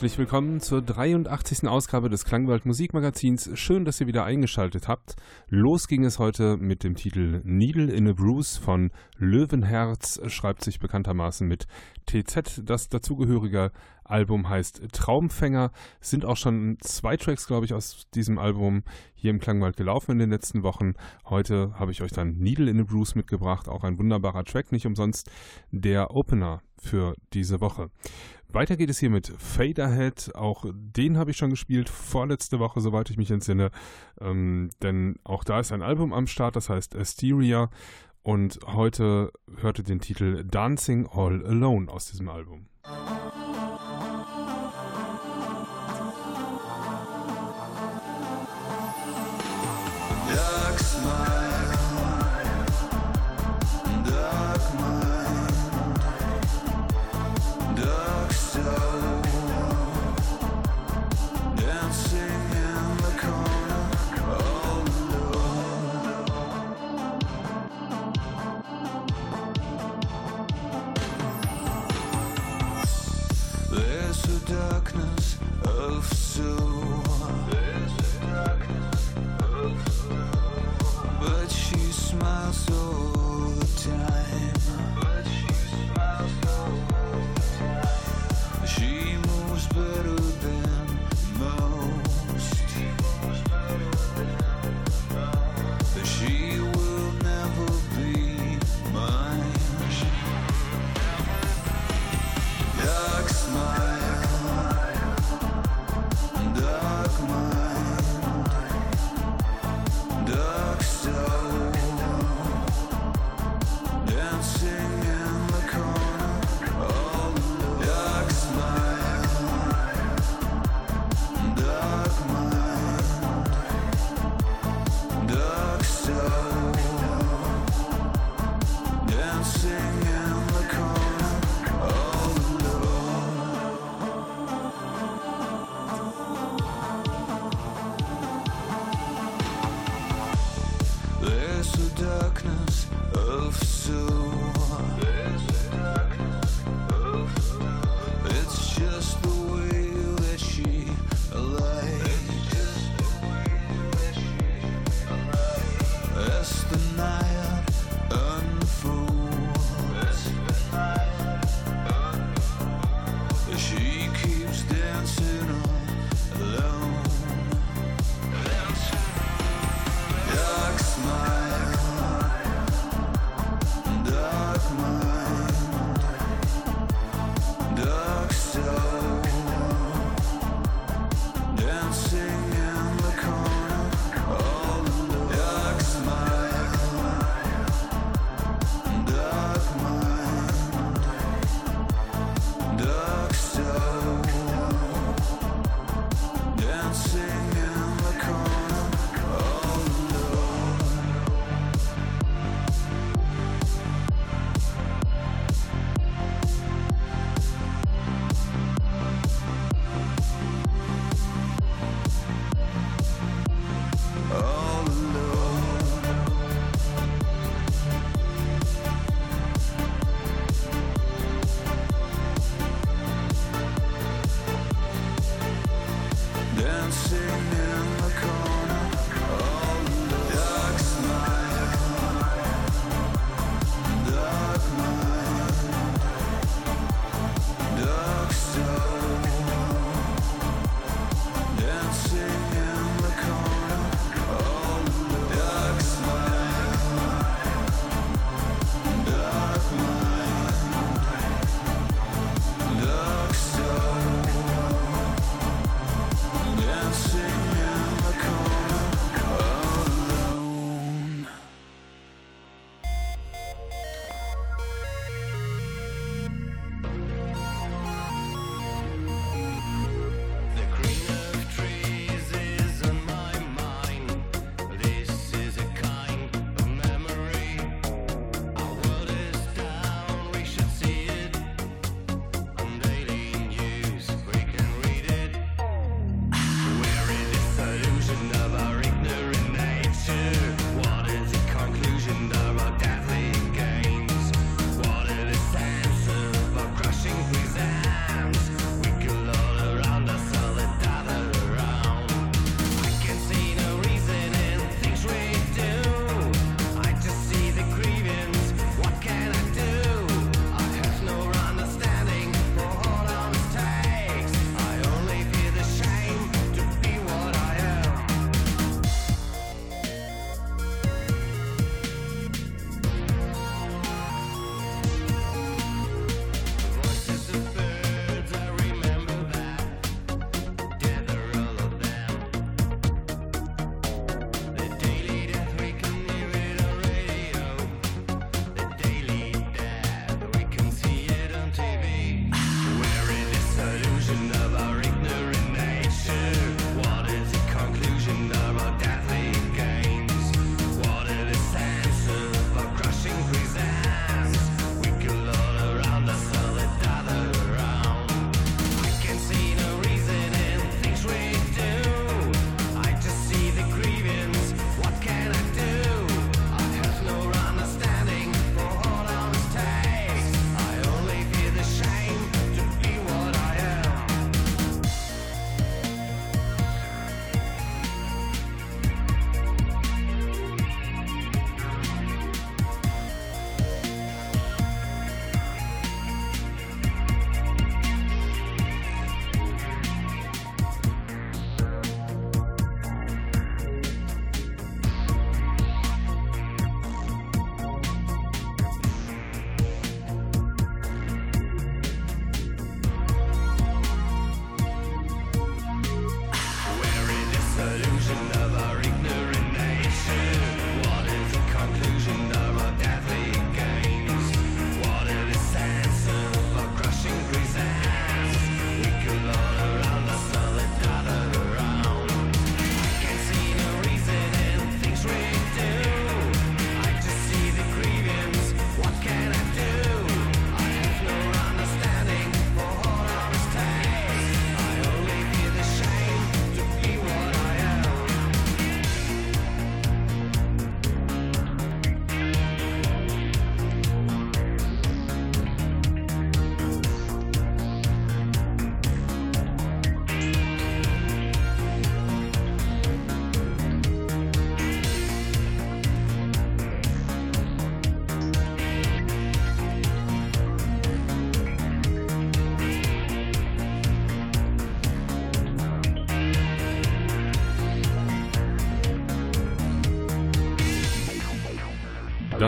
Herzlich willkommen zur 83. Ausgabe des Klangwald Musikmagazins. Schön, dass ihr wieder eingeschaltet habt. Los ging es heute mit dem Titel Needle in a Bruise von Löwenherz, schreibt sich bekanntermaßen mit TZ. Das dazugehörige Album heißt Traumfänger. Sind auch schon zwei Tracks, glaube ich, aus diesem Album hier im Klangwald gelaufen in den letzten Wochen. Heute habe ich euch dann Needle in a Bruise mitgebracht. Auch ein wunderbarer Track, nicht umsonst der Opener für diese Woche. Weiter geht es hier mit Faderhead. Auch den habe ich schon gespielt, vorletzte Woche, soweit ich mich entsinne. Ähm, denn auch da ist ein Album am Start, das heißt Asteria. Und heute hörte den Titel Dancing All Alone aus diesem Album. Musik But she smiles so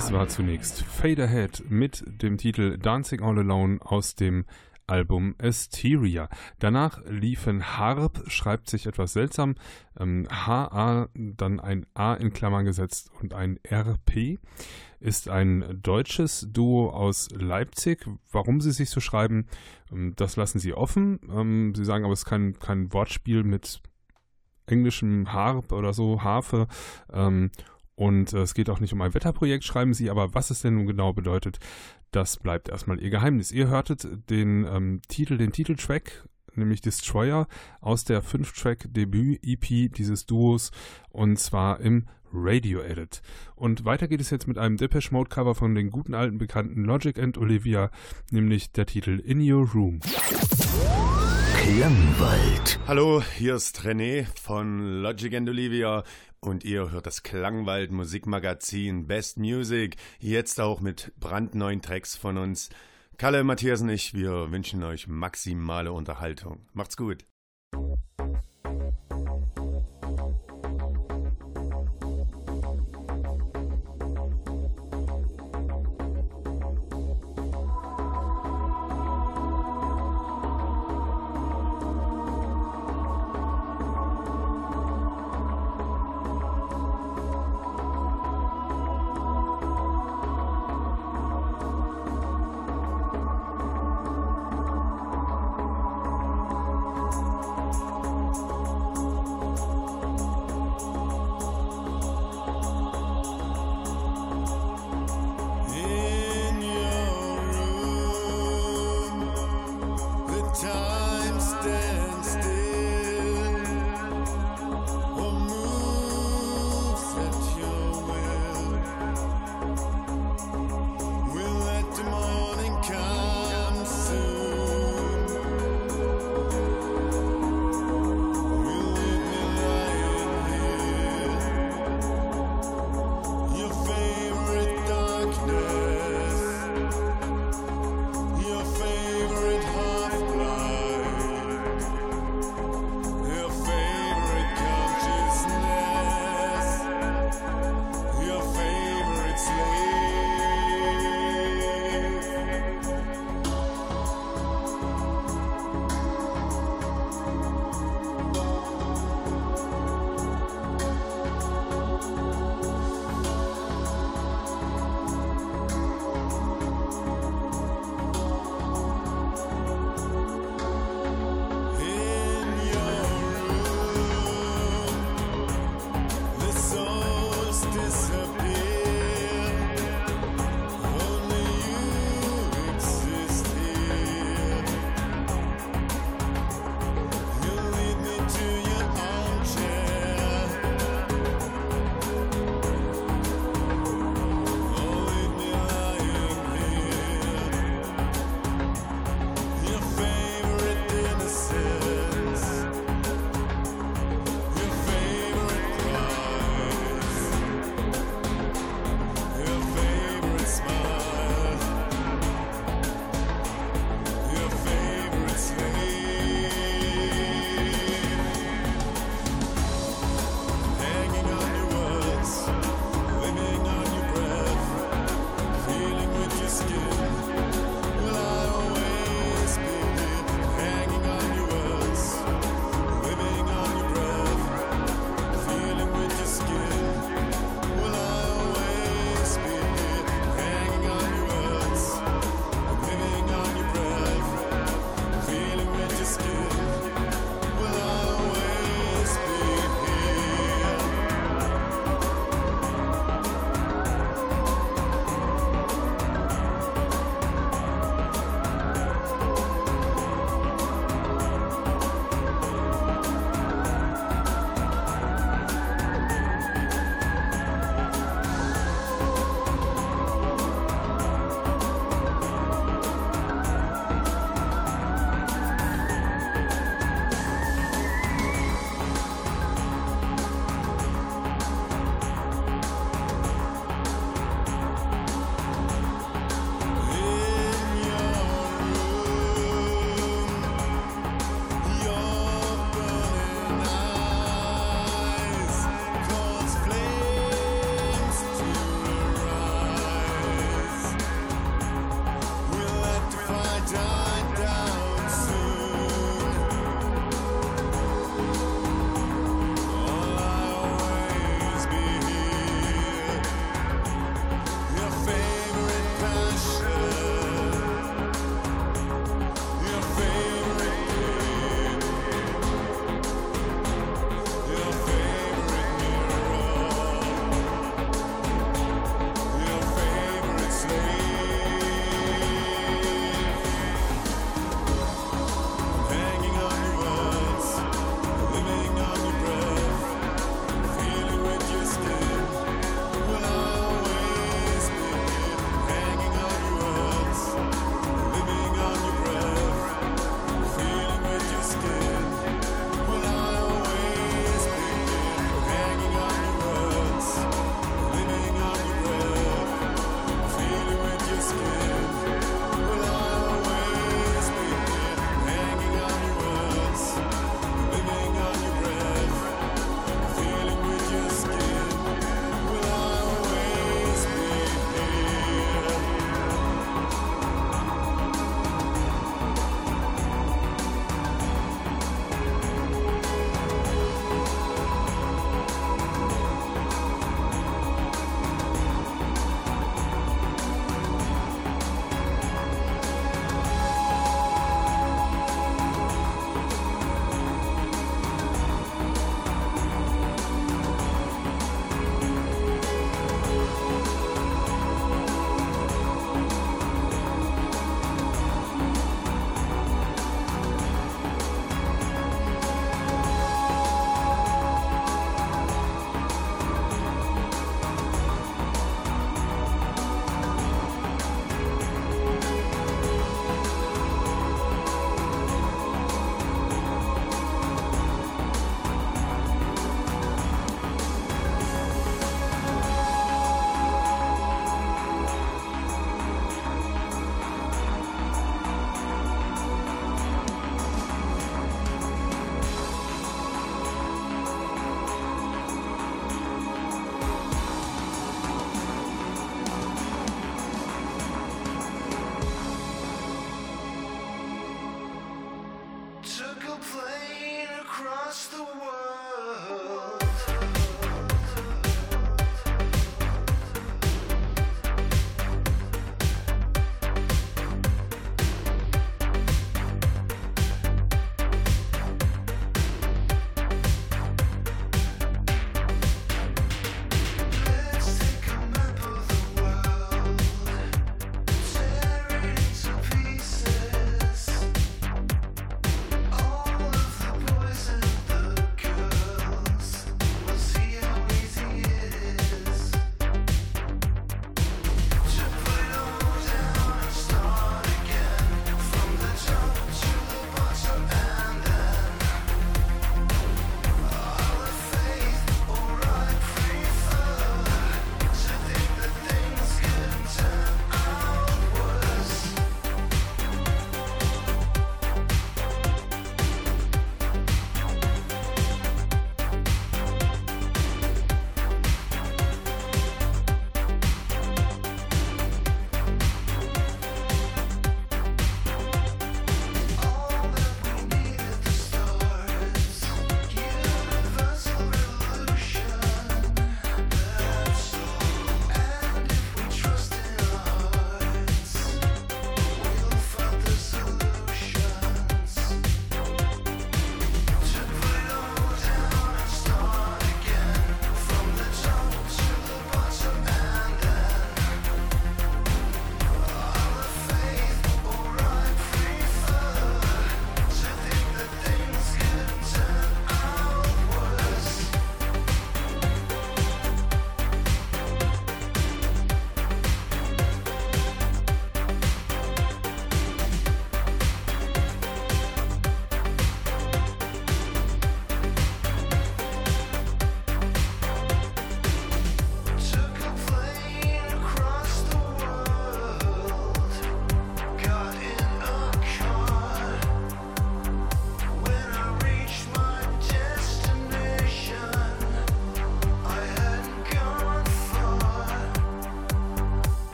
Das war zunächst Fade Ahead mit dem Titel Dancing All Alone aus dem Album Asteria. Danach liefen Harp, schreibt sich etwas seltsam, ähm, HA, dann ein A in Klammern gesetzt und ein RP, ist ein deutsches Duo aus Leipzig. Warum sie sich so schreiben, ähm, das lassen sie offen. Ähm, sie sagen aber, es ist kein, kein Wortspiel mit englischem Harp oder so, Harfe. Ähm, und äh, es geht auch nicht um ein Wetterprojekt, schreiben sie, aber was es denn nun genau bedeutet, das bleibt erstmal ihr Geheimnis. Ihr hörtet den ähm, Titel, den Titeltrack, nämlich Destroyer, aus der 5-Track-Debüt-EP dieses Duos und zwar im Radio Edit. Und weiter geht es jetzt mit einem Depeche Mode Cover von den guten alten Bekannten Logic and Olivia, nämlich der Titel In Your Room. Klangwald. Hallo, hier ist René von Logic and Olivia und ihr hört das Klangwald Musikmagazin Best Music, jetzt auch mit brandneuen Tracks von uns. Kalle, Matthias und ich, wir wünschen euch maximale Unterhaltung. Macht's gut.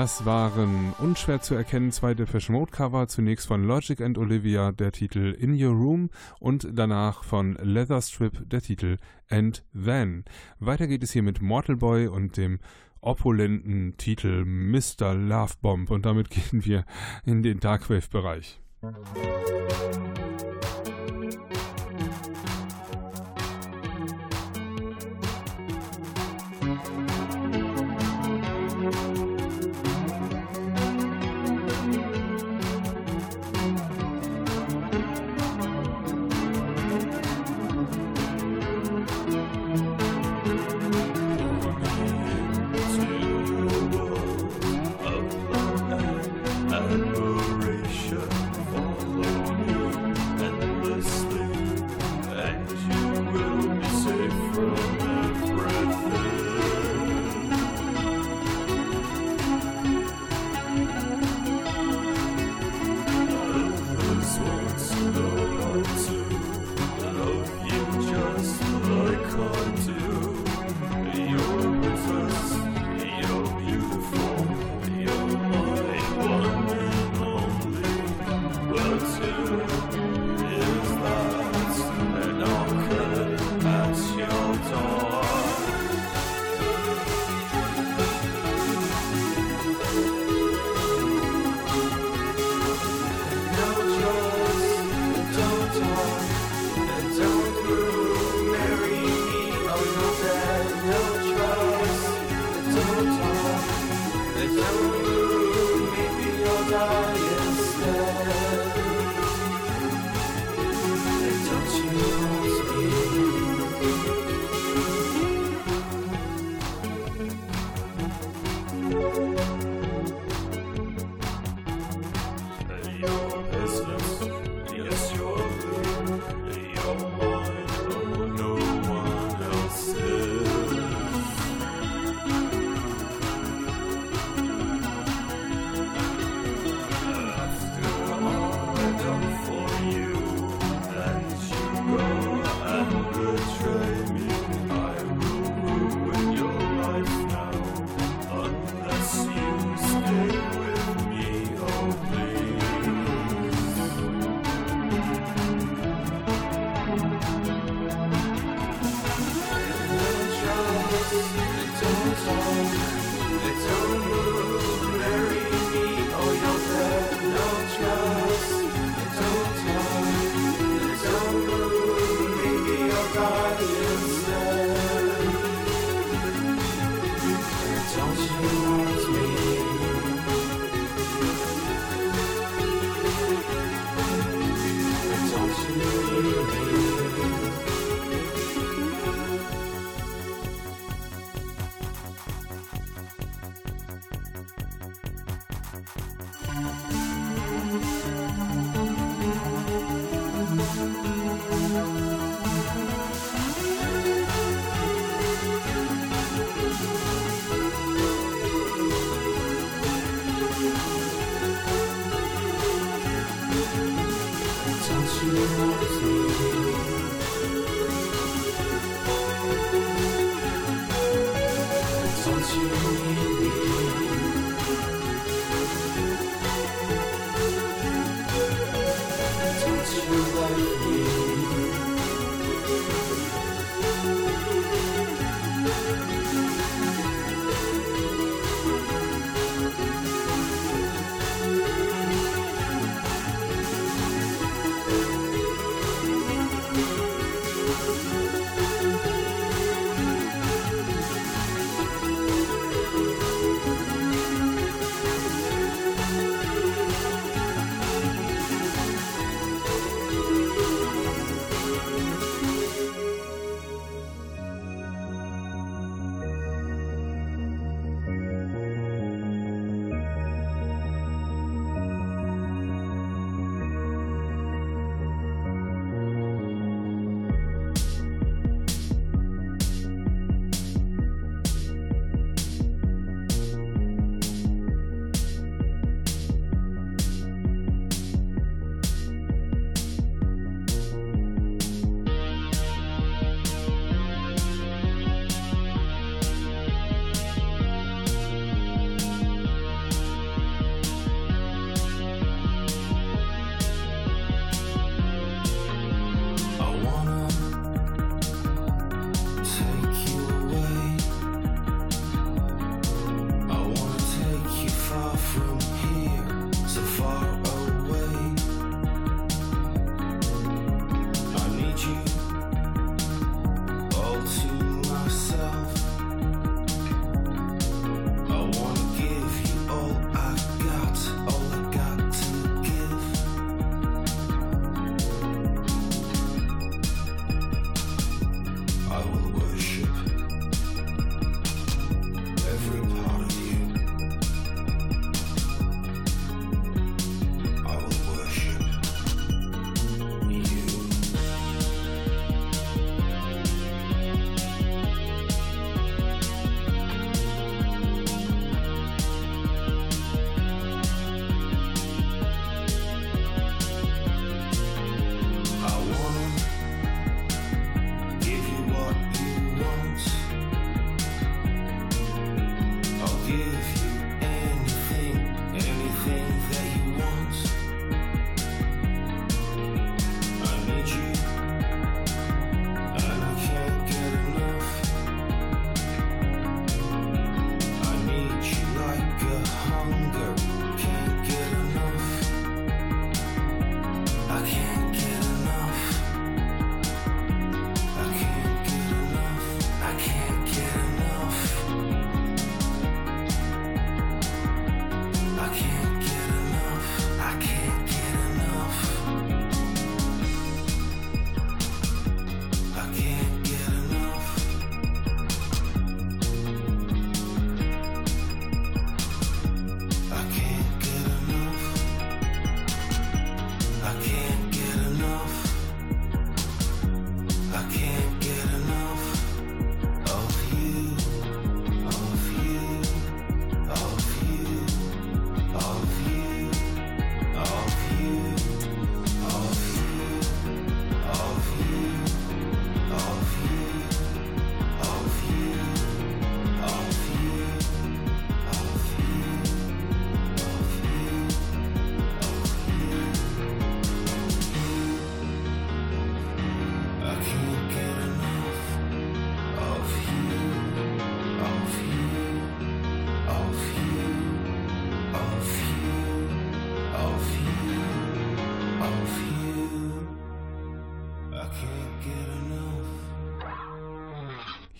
Das waren unschwer zu erkennen zwei Depeche Mode Cover, zunächst von Logic and Olivia der Titel In Your Room und danach von Leatherstrip der Titel And Then. Weiter geht es hier mit Mortal Boy und dem opulenten Titel Mr. Love Bomb und damit gehen wir in den Darkwave-Bereich. admiration.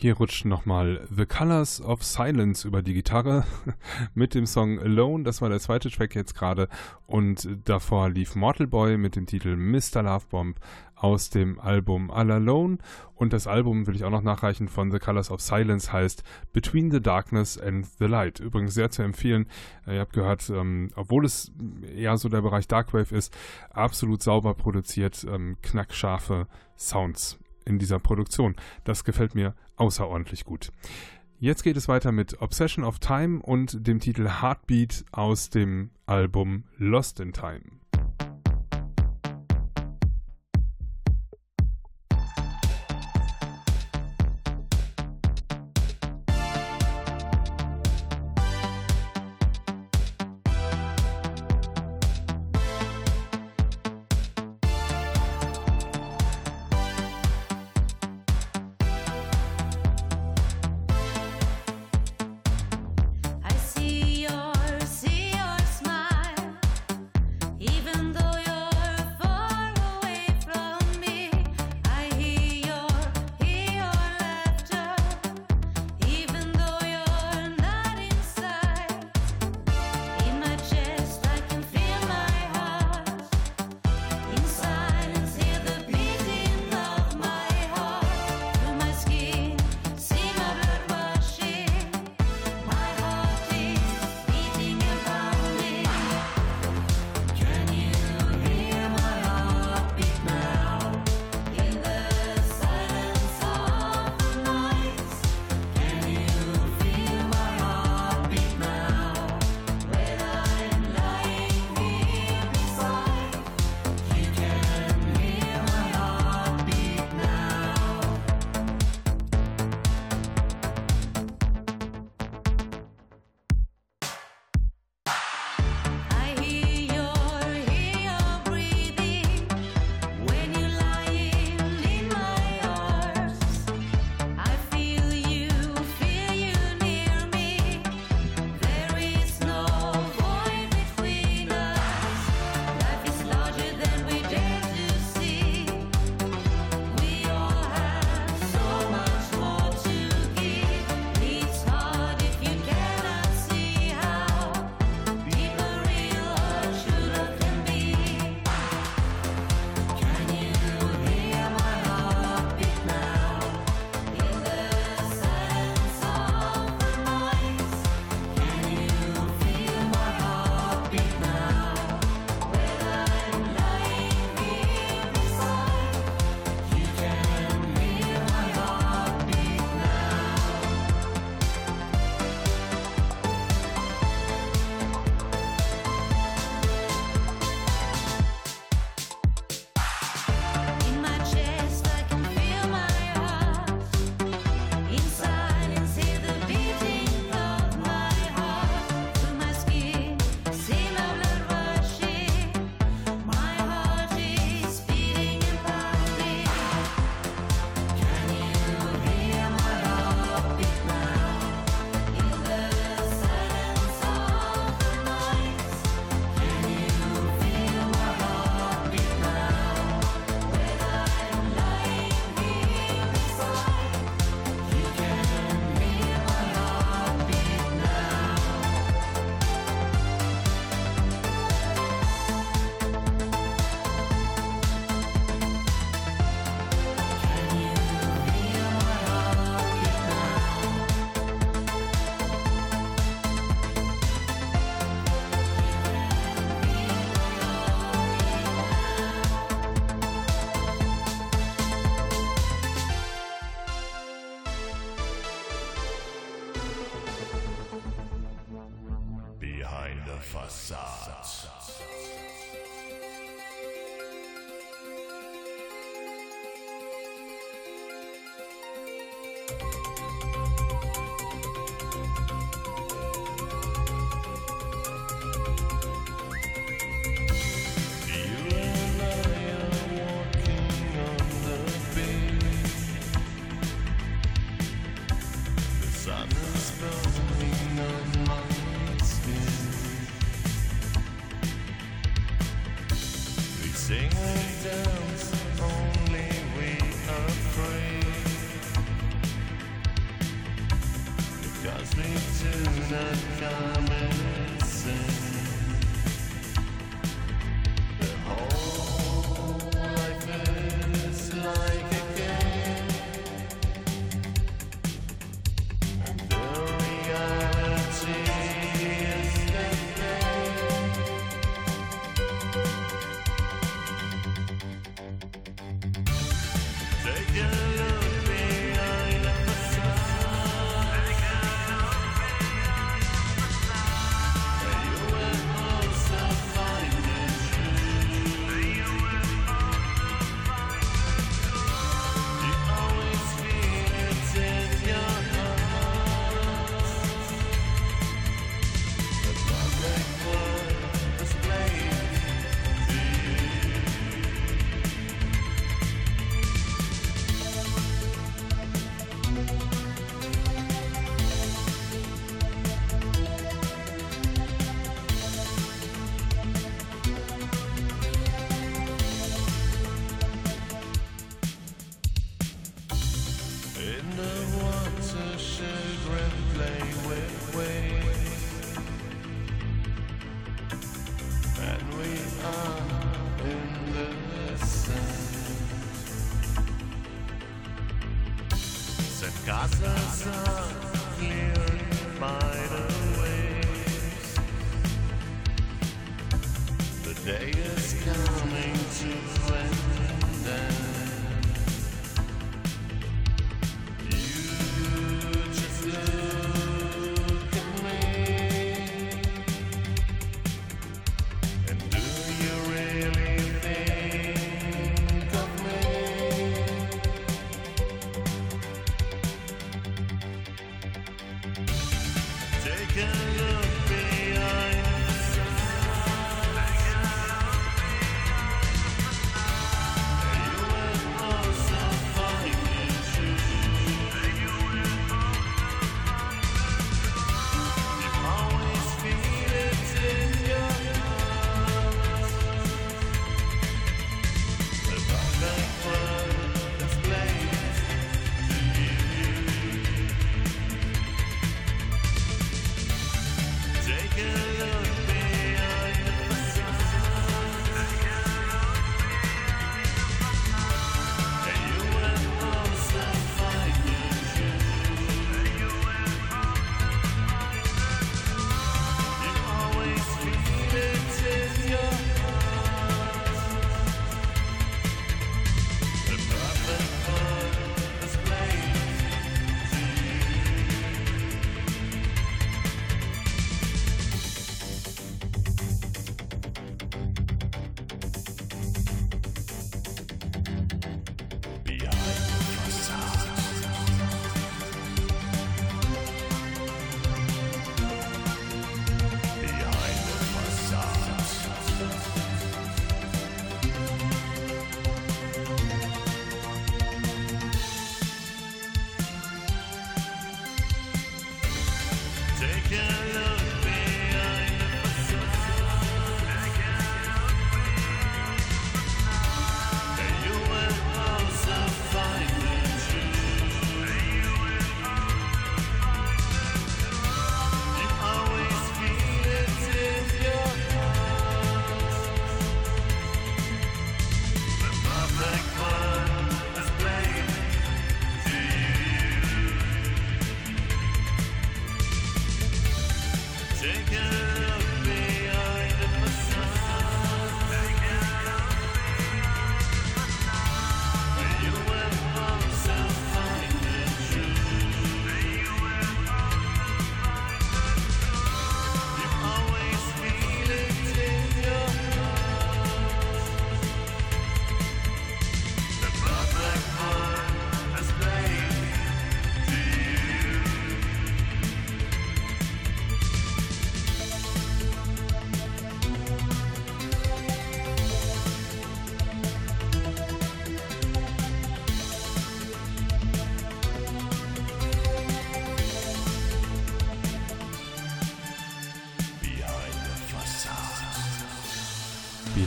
Hier rutscht nochmal The Colors of Silence über die Gitarre mit dem Song Alone, das war der zweite Track jetzt gerade. Und davor lief Mortal Boy mit dem Titel Mr. Love Bomb aus dem Album All Alone. Und das Album will ich auch noch nachreichen von The Colors of Silence heißt Between the Darkness and the Light. Übrigens sehr zu empfehlen. Äh, ihr habt gehört, ähm, obwohl es eher so der Bereich Darkwave ist, absolut sauber produziert, ähm, knackscharfe Sounds in dieser Produktion. Das gefällt mir außerordentlich gut. Jetzt geht es weiter mit Obsession of Time und dem Titel Heartbeat aus dem Album Lost in Time.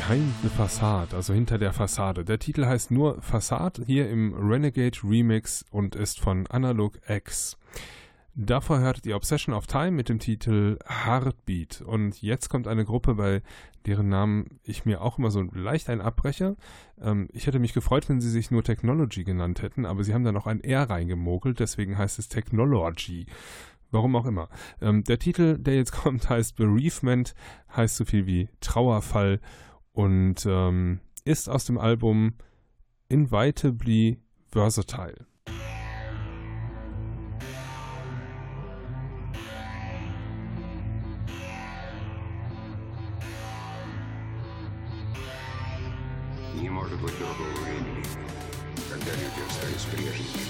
Behind the Facade, also hinter der Fassade. Der Titel heißt nur Facade hier im Renegade Remix und ist von Analog X. Davor hörtet ihr Obsession of Time mit dem Titel Heartbeat. Und jetzt kommt eine Gruppe, bei deren Namen ich mir auch immer so leicht einen abbreche. Ähm, ich hätte mich gefreut, wenn sie sich nur Technology genannt hätten, aber sie haben da noch ein R reingemogelt, deswegen heißt es Technology. Warum auch immer. Ähm, der Titel, der jetzt kommt, heißt Bereavement, heißt so viel wie Trauerfall und ähm, ist aus dem Album Invitably Versatile. Не может быть другого времени, когда люди остались прежними.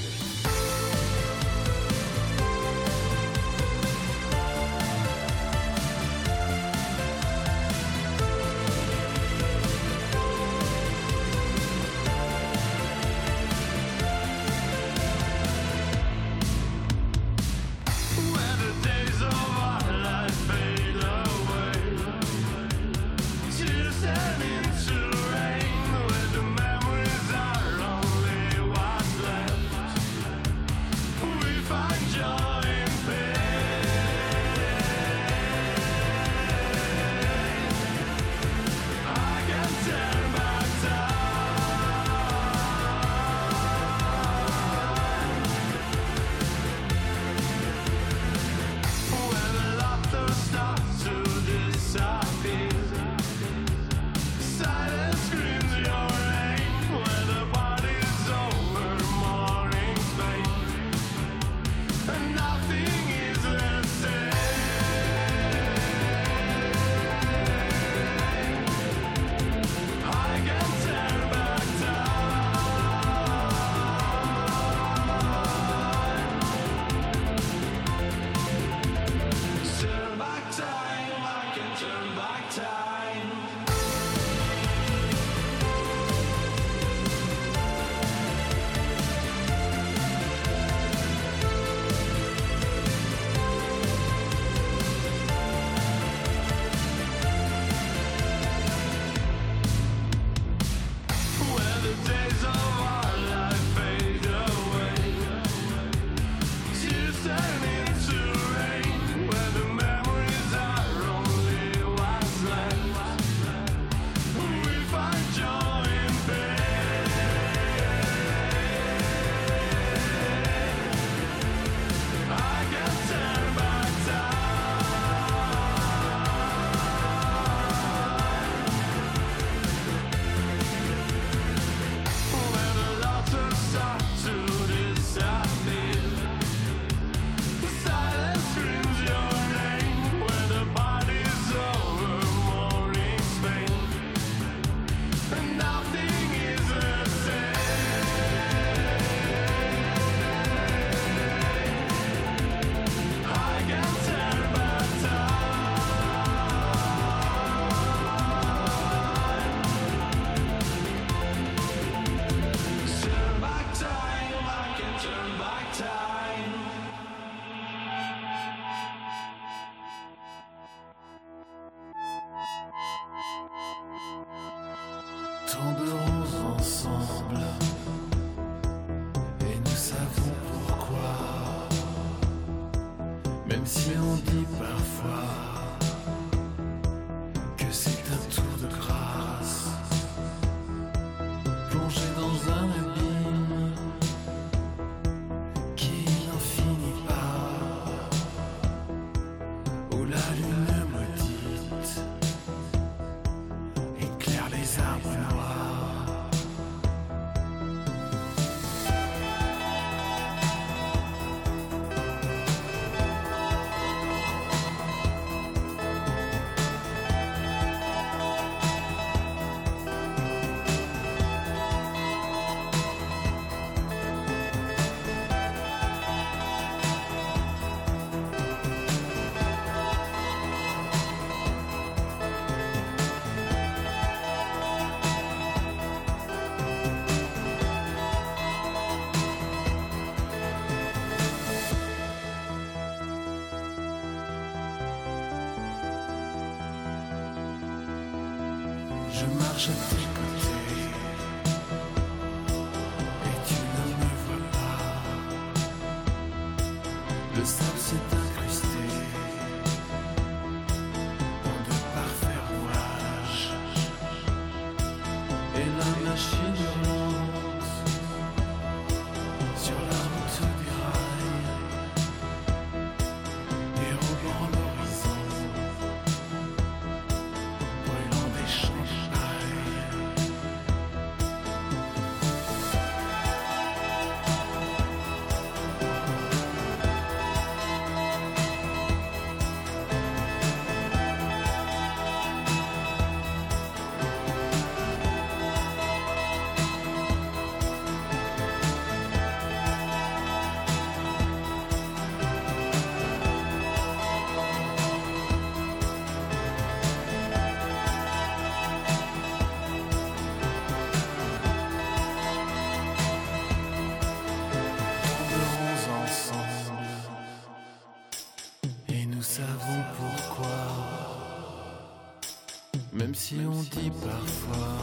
Si on dit parfois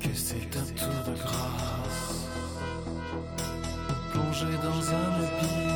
que c'est un tour de grâce, plongé dans un abîme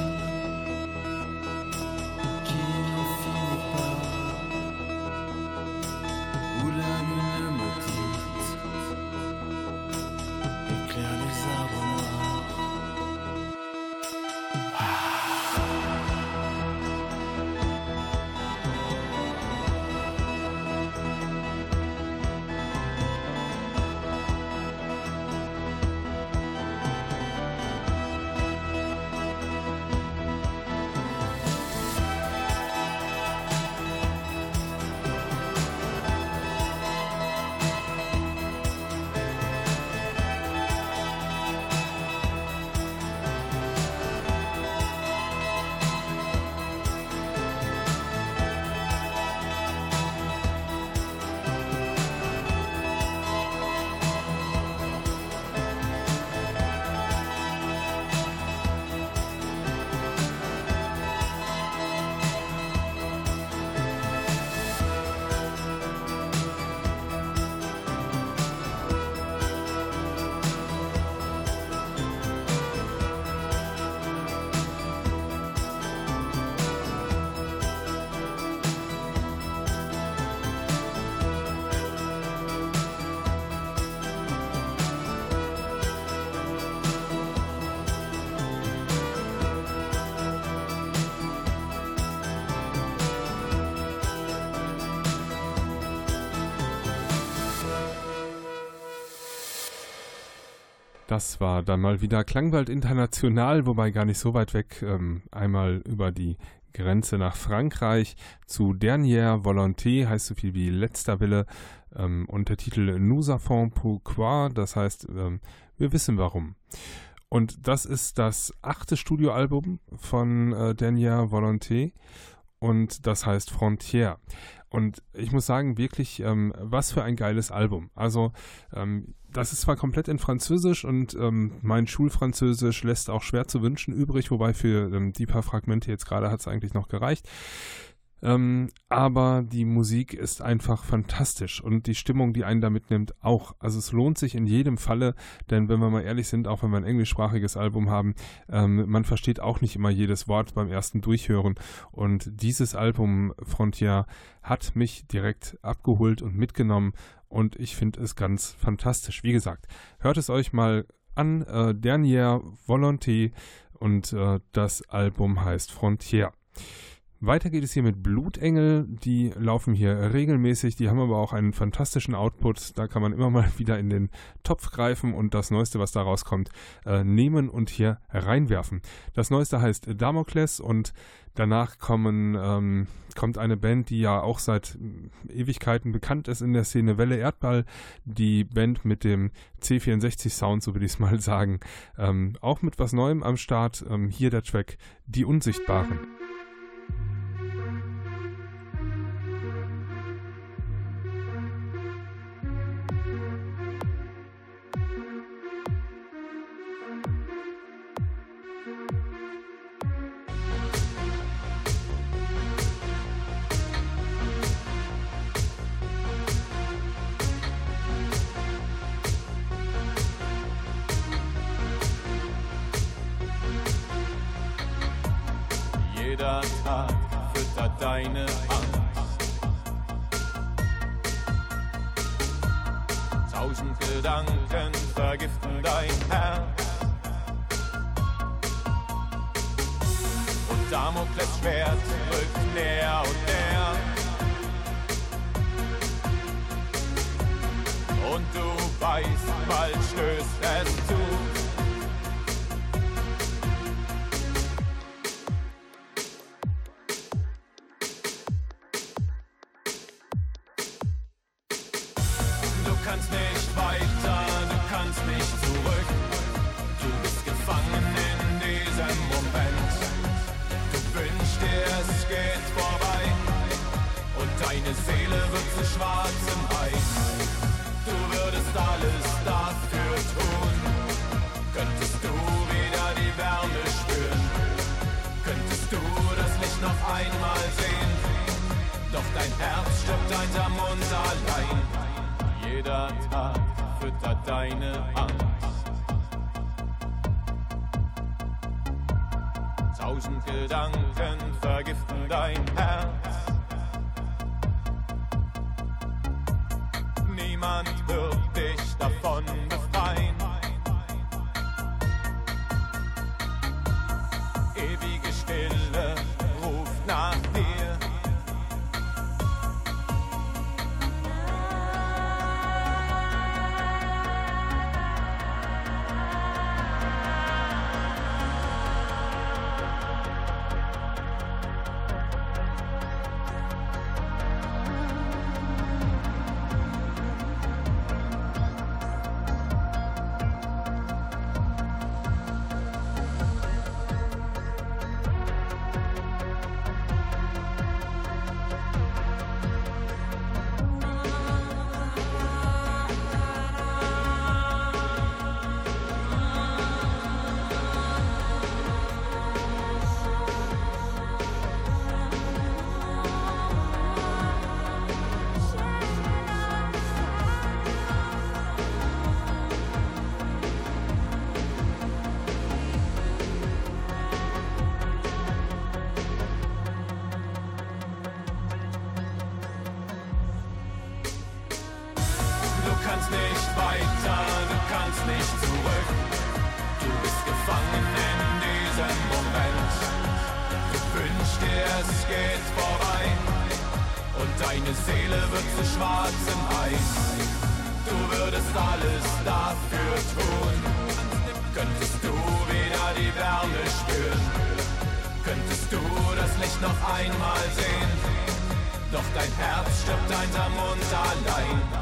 Das war dann mal wieder Klangwald International, wobei gar nicht so weit weg. Ähm, einmal über die Grenze nach Frankreich zu Dernière Volonté, heißt so viel wie letzter Wille. Ähm, und Titel Nous avons pourquoi, das heißt, ähm, wir wissen warum. Und das ist das achte Studioalbum von äh, Dernière Volonté und das heißt Frontière. Und ich muss sagen, wirklich, ähm, was für ein geiles Album. Also, ähm, das ist zwar komplett in Französisch und ähm, mein Schulfranzösisch lässt auch schwer zu wünschen übrig, wobei für ähm, die paar Fragmente jetzt gerade hat es eigentlich noch gereicht. Ähm, aber die Musik ist einfach fantastisch und die Stimmung, die einen da mitnimmt, auch. Also es lohnt sich in jedem Falle, denn wenn wir mal ehrlich sind, auch wenn wir ein englischsprachiges Album haben, ähm, man versteht auch nicht immer jedes Wort beim ersten Durchhören. Und dieses Album Frontier hat mich direkt abgeholt und mitgenommen und ich finde es ganz fantastisch. Wie gesagt, hört es euch mal an, äh, Dernière Volonté und äh, das Album heißt Frontier. Weiter geht es hier mit Blutengel. Die laufen hier regelmäßig. Die haben aber auch einen fantastischen Output. Da kann man immer mal wieder in den Topf greifen und das Neueste, was da rauskommt, äh, nehmen und hier reinwerfen. Das Neueste heißt Damokles und danach kommen, ähm, kommt eine Band, die ja auch seit Ewigkeiten bekannt ist in der Szene Welle Erdball. Die Band mit dem C64 Sound, so will ich es mal sagen. Ähm, auch mit was Neuem am Start. Ähm, hier der Track Die Unsichtbaren. Jeder Tag füttert deine Angst. Tausend Gedanken vergiften dein Herz. Und Damokles Schwert rückt näher und näher. Und du weißt, bald stößt es zu. Und deine Seele wird zu schwarzem Eis. Du würdest alles dafür tun. Könntest du wieder die Wärme spüren? Könntest du das Licht noch einmal sehen? Doch dein Herz stirbt einsam und allein. Jeder Tag füttert deine Angst. Tausend Gedanken vergiften dein Herz. Niemand wird dich davon es geht vorbei. Und deine Seele wird zu schwarzem Eis. Du würdest alles dafür tun. Könntest du wieder die Wärme spüren? Könntest du das Licht noch einmal sehen? Doch dein Herz stirbt einsam und allein.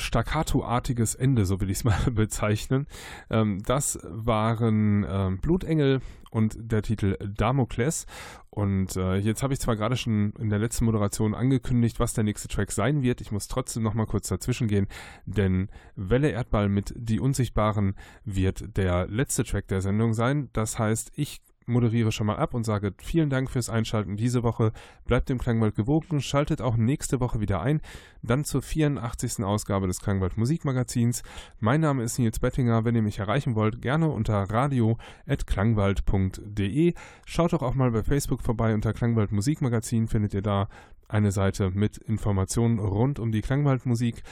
Staccato-artiges Ende, so will ich es mal bezeichnen. Ähm, das waren ähm, Blutengel und der Titel Damokles. Und äh, jetzt habe ich zwar gerade schon in der letzten Moderation angekündigt, was der nächste Track sein wird. Ich muss trotzdem noch mal kurz dazwischen gehen, denn Welle Erdball mit Die Unsichtbaren wird der letzte Track der Sendung sein. Das heißt, ich moderiere schon mal ab und sage vielen Dank fürs Einschalten diese Woche. Bleibt dem Klangwald gewogen, schaltet auch nächste Woche wieder ein. Dann zur 84. Ausgabe des Klangwald Musikmagazins. Mein Name ist Nils Bettinger. Wenn ihr mich erreichen wollt, gerne unter radio.klangwald.de. Schaut doch auch mal bei Facebook vorbei unter Klangwald Musikmagazin. Findet ihr da eine Seite mit Informationen rund um die Klangwaldmusik.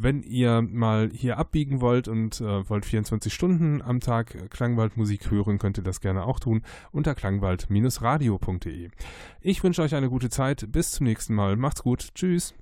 Wenn ihr mal hier abbiegen wollt und äh, wollt 24 Stunden am Tag Klangwaldmusik hören, könnt ihr das gerne auch tun unter klangwald-radio.de. Ich wünsche euch eine gute Zeit. Bis zum nächsten Mal. Macht's gut. Tschüss.